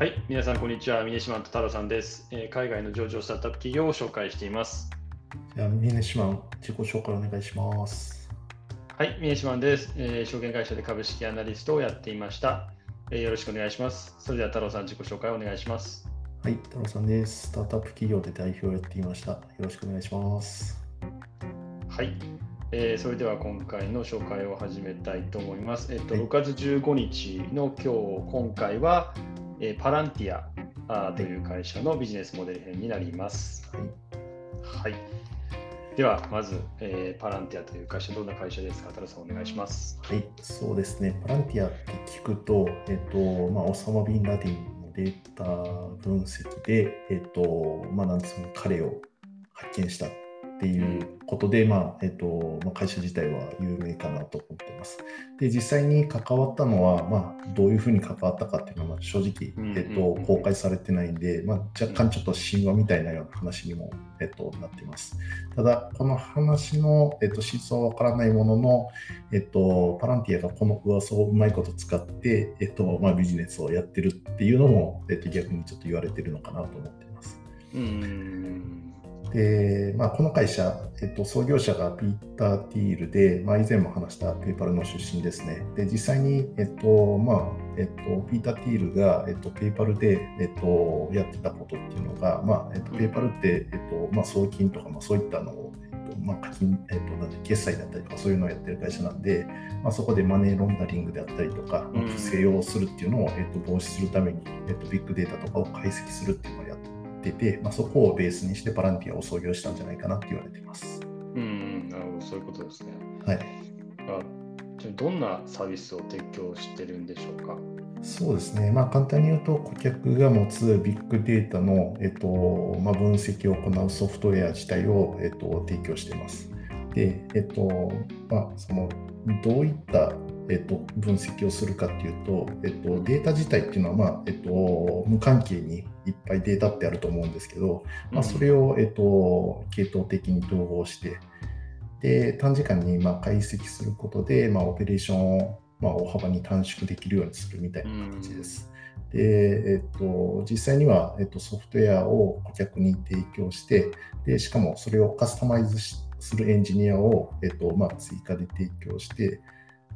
はい、皆さん、こんにちは。峰島太郎さんです、えー海外の上場スタートアップ企業を紹介しています。じゃあ、峰島、自己紹介お願いします。はい、峰島です、えー証券会社で株式アナリストをやっていました、えーよろしくお願いします。それでは太郎さん、自己紹介をお願いします。はい、太郎さんです。スタートアップ企業で代表をやっていました。よろしくお願いします。はい、えーそれでは今回の紹介を始めたいと思います。えっと、はい6月15日の今日、今回は、えーパランティアあーという会社のビジネスモデル編になります。はい、はい。では、まず、えーパランティアという会社、どんな会社ですか、太郎さん、お願いします。はい、そうですね。パランティアって聞くと、えっと、まあ、オサマ・ビンラディンのデータ分析で、えっと、まあ、なんですかね、彼を発見したっていうことで、まあ、えっと、まあ、会社自体は有名かなと思ってます。で、実際に関わったのは、まあ、どういうふうに関わったかっていうのは、まあ正直、うんえっと、公開されてないんで、まあ、若干ちょっと神話みたいなような話にも、えっと、なっています。ただ、この話の、えっと、真相はわからないものの、えっと、パランティアがこの噂をうまいこと使って、えっと、まあ、ビジネスをやってるっていうのも、えっと、逆にちょっと言われてるのかなと思っています。うーん。で、まあ、この会社、えっと、創業者がピーター・ティールで、まあ、以前も話したペイパルの出身ですね。で、実際に、えっと、まあ、えっと、ピーター・ティールが、えっと、ペイパルで、えっと、やってたことっていうのが、まあ、えっと、ペイパルって、えっと、まあ、送金とか、まあ、そういったのを、えっと、まあ、課金、えっと、決済だったりとか、そういうのをやってる会社なんで、まあ、そこでマネーロンダリングであったりとか、不正をするっていうのを、えっと、防止するために、えっと、ビッグデータとかを解析するっていうのをやってて、まあ、そこをベースにしてパランティアを創業したんじゃないかなって言われてます。うん、なるほど、そういうことですね。はい。あじゃあどんなサービスを提供してるんでしょうか？そうですね。まあ、簡単に言うと、顧客が持つビッグデータの、えっとまあ、分析を行うソフトウェア自体を、えっと、提供しています。で、えっと、まあ、その、どういった、えっと、分析をするかっていうと、えっと、データ自体っていうのは、まあ、えっと、無関係にいっぱいデータってあると思うんですけど、まあ、それを、えっと、系統的に統合して、で、短時間にまあ解析することで、まあ、オペレーションをまあ大幅に短縮できるようにするみたいな形です。で、えっと、実際には、えっと、ソフトウェアを顧客に提供して、で、しかもそれをカスタマイズしするエンジニアを、えっと、まあ、追加で提供して、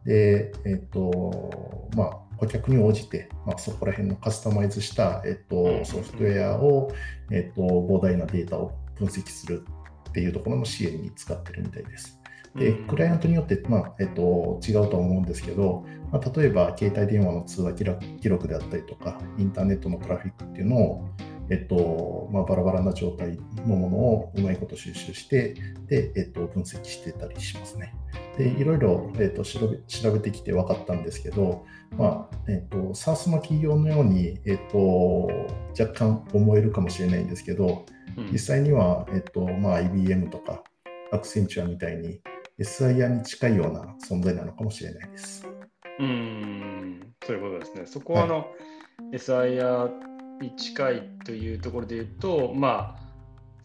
で、えっと、まあ、顧客に応じて、まあ、そこら辺のカスタマイズした、えっうんと、ソフトウェアを、えっと、膨大なデータを分析するっていうところの支援に使ってるみたいです。で、うんクライアントによって、まあえっと、違うとは思うんですけど、まあ、例えば携帯電話の通話記録記録であったりとか、インターネットのトラフィックっていうのを、えっとまあ、バラバラな状態のものをうまいこと収集して、で、えっと、分析してたりしますね。で、いろいろ、えっと、調べ調べてきて分かったんですけど、まあえっと、SaaS の企業のように、えっと、若干思えるかもしれないんですけど、うん実際には、えっとまあ、IBM とかアクセンチュアみたいに SIR に近いような存在なのかもしれないです。うん、そういうことですね。そこはあの、SIR に近いというところで言うと、まあ、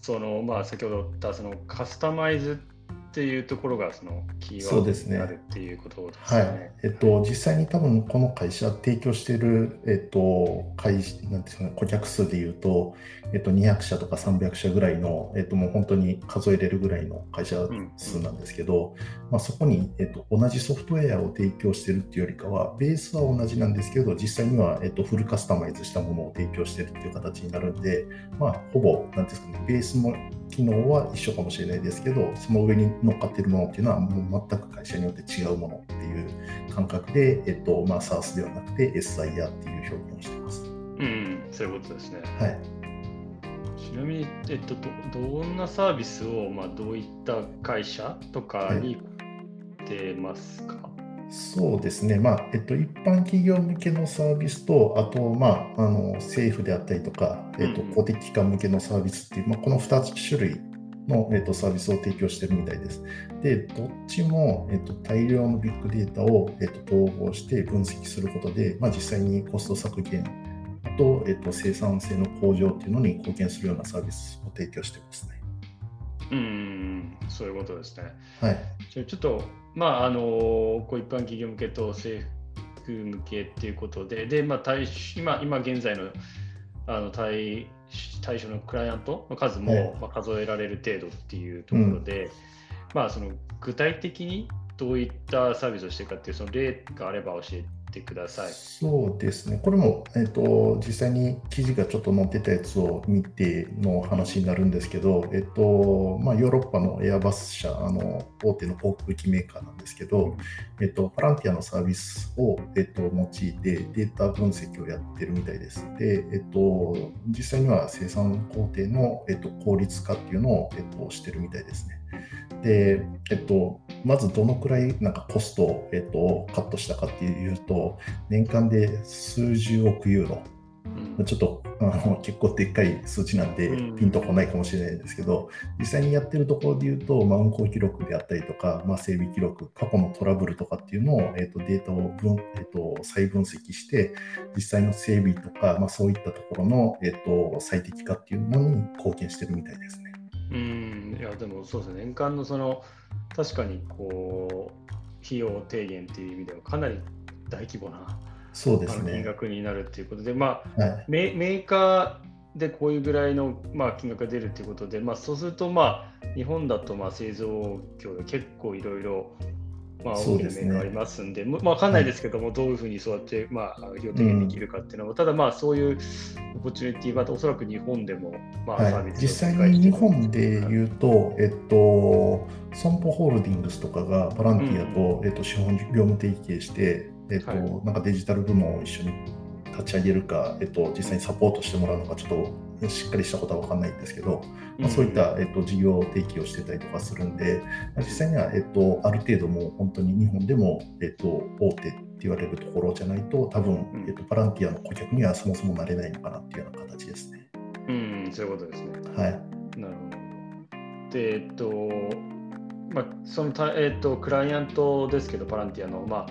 その、まあ、先ほど言ったそのカスタマイズっていうところがそのキーワードそうですねになるっていうことですはね。い。えっと、実際に多分この会社提供している、えっと、会なんていうんですかね、顧客数でいうと、えっと、200社とか300社ぐらいの、えっと、もう本当に数えれるぐらいの会社数なんですけど、まあ、そこに、えっと、同じソフトウェアを提供しているっていうよりかは、ベースは同じなんですけど、実際には、えっと、フルカスタマイズしたものを提供しているっていう形になるんで、まあ、ほぼ、なんていうんですかね、ベースの機能は一緒かもしれないですけど、その上に乗っかっているものっていうのは、もう全く会社によって違うものっていう感覚で、えっと、まあ、SaaS ではなくて SIR っていう表現をしています。うん、そういうことですね。はい。ちなみに、えっと、どどんなサービスを、まあ、どういった会社とかに出ますか、そうですね、まあえっと、一般企業向けのサービスと、あと、まあ、あの政府であったりとか、えっとうん公的機関向けのサービスっていう、まあ、この2つ種類の、えっと、サービスを提供しているみたいです。で、どっちも、えっと、大量のビッグデータを、えっと、統合して分析することで、まあ、実際にコスト削減と、えっと、生産性の向上っていうのに貢献するようなサービスを提供していますね。うん、そういうことですね。はい。じゃあちょっと、まあ、あの、こう一般企業向けと政ク向けっていうことで、でまあ、対今今現在のあの対対象のクライアントの数も、まあ、数えられる程度っていうところで、うん、まあ、その具体的にどういったサービスをしているかっていうその例があれば教えてください。そうですね、これも、えーと、実際に記事がちょっと載ってたやつを見ての話になるんですけど、えーとまあ、ヨーロッパのエアバス社、あの大手の航空機メーカーなんですけど、えーと、パランティアのサービスを、えーと、用いてデータ分析をやってるみたいです。で、えー、と実際には生産工程の、えー、と効率化っていうのを、えー、としてるみたいですね。で、えっと、まずどのくらいなんかコストを、えっと、カットしたかっていうと、年間で数十億ユーロ、うん、ちょっとあの結構でっかい数値なんで、ピンとこないかもしれないですけど、実際にやってるところで言うと、まあ、運行記録であったりとか、まあ、整備記録、過去のトラブルとかっていうのを、えっと、データを分、えっと、再分析して、実際の整備とか、まあ、そういったところの、えっと、最適化っていうのに貢献してるみたいですね。うん。いやでもそうですね。年間のその確かにこう費用低減っていう意味ではかなり大規模なそうですね。金額になるっていうことで、まあ、はい、メメーカーでこういうぐらいの、まあ、金額が出るっていうことで、まあ、そうすると、まあ、日本だとまあ製造業で結構いろいろまあ、大きな面がありますんで、でね、まあ、分かんないですけども、はい、どういうふうにそうやって、まあ、費用低減できるかっていうのは、うん、ただ、まあ、そういうオポチュニティは、おそらく日本でも、まあ、はい、実際に日本で言うと、えっと、損保ホールディングスとかがボランティアと、うん、えっと、資本業務提携して、えっと、はい、なんかデジタル部門を一緒に立ち上げるか、えっと、実際にサポートしてもらうのか、ちょっとしっかりしたことは分かんないんですけど、まあ、そういった、えっと、事業提供してたりとかするんで、まあ、実際には、えっと、ある程度も本当に日本でも、えっと、大手って言われるところじゃないと、多分、えっと、ボランティアの顧客にはそもそもなれないのかなっていうような形ですね。うん、そういうことですね。はい。なるほど。で、えっと、まあ、そのた、えっと、クライアントですけど、ボランティアの、まあ、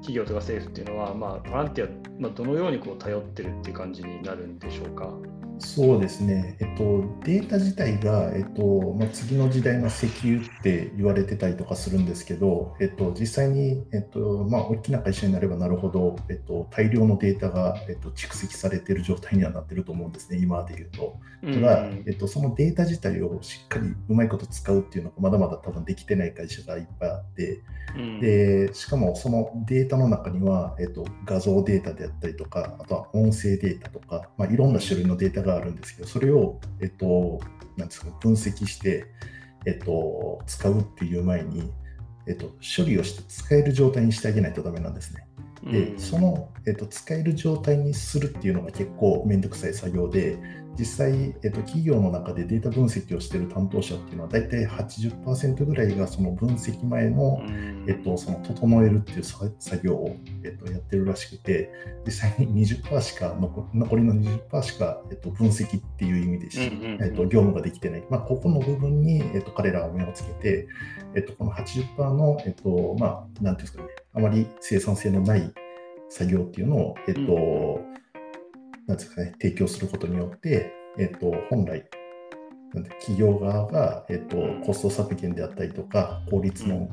企業とか政府っていうのは、まあ、ボランティア、まあ、どのようにこう頼ってるっていう感じになるんでしょうか？そうですね、えっと、データ自体が、えっとまあ、次の時代の石油って言われてたりとかするんですけど、えっと、実際に、えっとまあ、大きな会社になればなるほど、えっと、大量のデータが、えっと、蓄積されている状態にはなってると思うんですね、今で言うと。ただ、えっと、そのデータ自体をしっかりうまいこと使うっていうのがまだまだ多分できてない会社がいっぱいあって、でしかもそのデータの中には、えっと、画像データであったりとか、あとは音声データとか、まあ、いろんな種類のデータががあるんですけど、それを、えっと、なんですか分析して、えっと、使うっていう前に、えっと、処理をして使える状態にしてあげないとダメなんですね。で、その、えっと、使える状態にするっていうのが結構めんどくさい作業で、実際、えっと、企業の中でデータ分析をしている担当者っていうのは、大体80%ぐらいがその分析前の、えっと、その整えるっていう作業を、えっと、やってるらしくて、実際に20%しか残、残りの20%しか、えっと、分析っていう意味でし、えっと、業務ができてない。まあ、ここの部分に、えっと、彼らは目をつけて、えっと、この80%の、えっと、まあ、なんていうんですかね、あまり生産性のない作業っていうのを、えっと、うんなんですかね、提供することによって、えっと、本来、企業側が、えっと、コスト削減であったりとか、効率の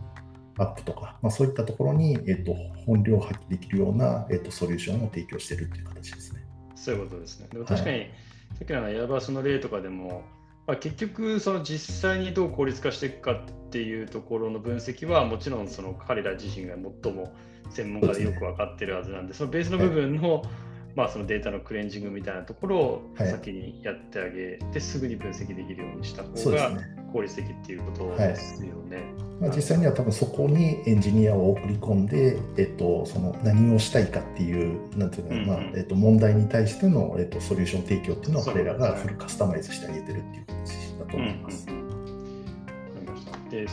アップとか、まあ、そういったところに、えっと、本領を発揮できるような、えっと、ソリューションを提供しているという形ですね。そういうことですね。でも確かに、はい、さっきのエアバスの例とかでも、まあ、結局、その実際にどう効率化していくかっていうところの分析は、もちろんその彼ら自身が最も専門家でよく分かってるはずなんで、そのベースの部分の、まあ、そのデータのクレンジングみたいなところを先にやってあげて、はい、すぐに分析できるようにした方が効率的っていうことですよね。はい、まあ、実際には多分そこにエンジニアを送り込んで、えっと、その何をしたいかっていう、なんていうか、うんうん、まあえっと、問題に対しての、えっと、ソリューション提供っていうのを彼らがフルカスタマイズしてあげてるっていう形だと思います。うんうん、で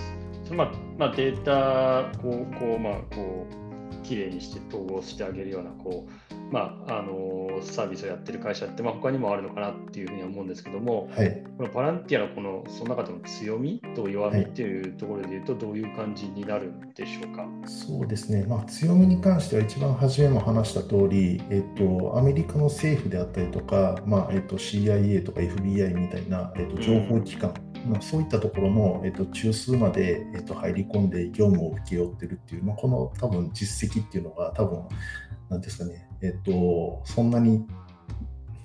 まあまあ、データこうこう、まあ、こうきれいにして統合してあげるようなこうまあ、あのサービスをやってる会社って、まあ、他にもあるのかなっていうふうに思うんですけども、はい、このボランティアのこのその中での強みと弱みっていうところでいうと、どういう感じになるんでしょうか？そうですね、まあ、強みに関しては一番初めも話した通り、えっと、アメリカの政府であったりとか、まあえっと、CIA とか FBI みたいな、えっと、情報機関、うんまあ、そういったところの、えっと、中枢まで、えっと、入り込んで業務を請け負ってるっていう、まあ、この多分実績っていうのが多分なんですかね、えっと、そんなに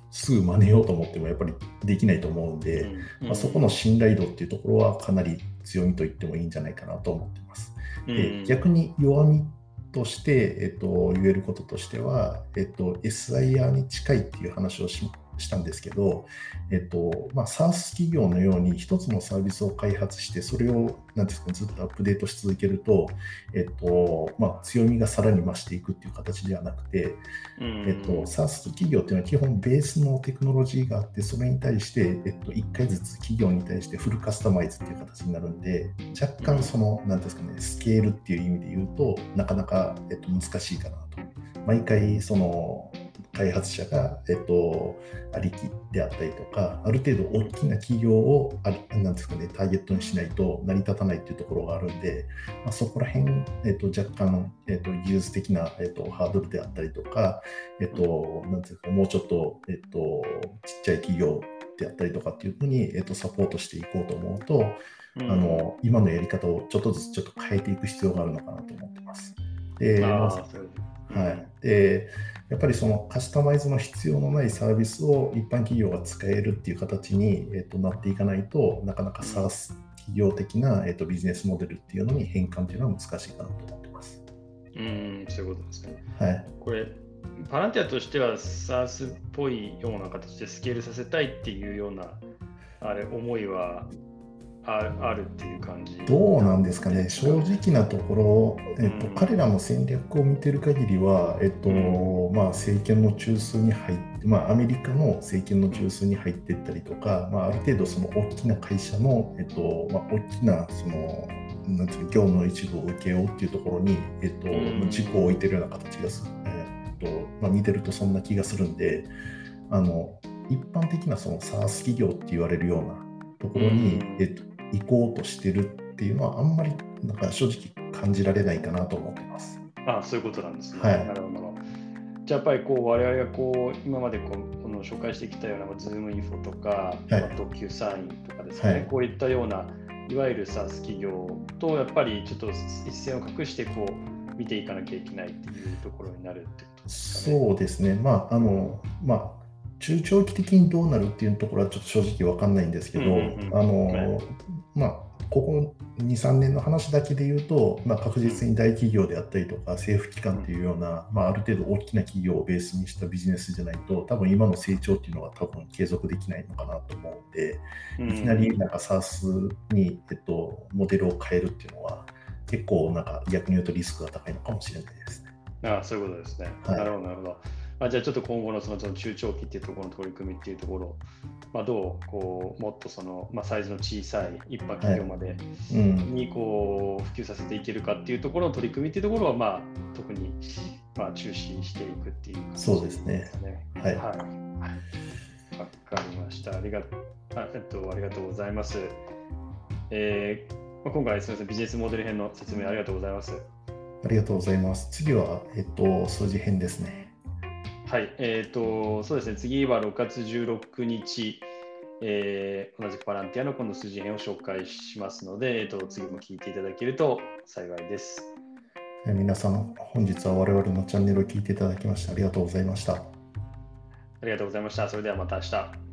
すぐ真似ようと思ってもやっぱりできないと思うんで、うんうん、まあ、そこの信頼度っていうところはかなり強みと言ってもいいんじゃないかなと思ってます。うん、逆に弱みとして、えっと、言えることとしては、えっと、SIR に近いっていう話をししたんですけど、えっとまあ、SaaS 企業のように一つのサービスを開発して、それをなんですかずっとアップデートし続けると、えっとまあ、強みがさらに増していくっていう形ではなくて、えっと、SaaS 企業っていうのは基本ベースのテクノロジーがあって、それに対して、えっと、1回ずつ企業に対してフルカスタマイズっていう形になるんで、若干その、なんですかね、スケールっていう意味で言うと、なかなか、えっと、難しいかなと。毎回その開発者が、えっと、ありきであったりとか、ある程度大きな企業をあなんですか、ね、ターゲットにしないと成り立たないっていうところがあるんで、まあ、そこら辺、えっと、若干、えっと、技術的な、えっと、ハードルであったりとか、えっと、なんていうか、もうちょっと、えっと、ちっちゃい企業であったりとかっていうふうに、えっと、サポートしていこうと思うと、うん、あの今のやり方をちょっとずつちょっと変えていく必要があるのかなと思ってます。で、はい、でやっぱりそのカスタマイズの必要のないサービスを一般企業が使えるっていう形に、えー、となっていかないとなかなか SaaS 企業的な、えー、とビジネスモデルっていうのに変換っていうのは難しいかなと思ってます。うん、そういうことですね。はい、これパランティアとしては SaaS っぽいような形でスケールさせたいっていうようなあれ思いはあるっていう感じ。どうなんですかね、正直なところ、えっと、うん、彼らの戦略を見てる限りは、えっと、うん、まあ、政権の中枢に入って、まあ、アメリカの政権の中枢に入っていったりとか、まあ、ある程度、その大きな会社の、えっとまあ、大きなそのなんていう業務の一部を受けようっていうところに、えっと、軸を置いてるような形がす、えっとまあ、見てるとそんな気がするんで、あの一般的なその SARS 企業って言われるようなところに、えっと、行こうとしてるっていうのはあんまりなんか正直感じられないかなと思ってます。ああそういうことなんですね。はい、なるほど。じゃあやっぱりこう我々がこう今までこうこの紹介してきたような Zoom インフォとか、はい、特急サインとかですね、はい、こういったようないわゆる SaaS 企業とやっぱりちょっと一線を隠してこう見ていかなきゃいけないっていうところになるってことですかね。そうですね。まああのまあ中長期的にどうなるっていうところはちょっと正直分かんないんですけど、あの、まあ、ここ2、3年の話だけで言うと、まあ、確実に大企業であったりとか、政府機関っていうような、まあ、ある程度大きな企業をベースにしたビジネスじゃないと、多分今の成長っていうのは多分継続できないのかなと思うんで、いきなりなんか SARS に、えっと、モデルを変えるっていうのは、結構なんか逆に言うとリスクが高いのかもしれないですね。ああそういうことですね。はい、なるほど、なるほど。まあ、じゃあちょっと今後のそのその中長期っていうところの取り組みっていうところ、まあ、どうこうもっとその、まあ、サイズの小さい一般企業までにこう普及させていけるかっていうところの取り組みっていうところは、まあ、特にまあ注視していくっていうね。そうですねはい、はい、わかりました。ありがあえっとありがとうございます。えーまあ、今回すみませんビジネスモデル編の説明ありがとうございます。ありがとうございます。次は、えっと、数字編ですね。はい、えっ、ー、と、そうですね、次は6月16日、えー、同じくパランティアのこの数字編を紹介しますので、えーと、次も聞いていただけると幸いです。皆さん、本日は我々のチャンネルを聞いていただきましてありがとうございました。ありがとうございました。それではまた明日。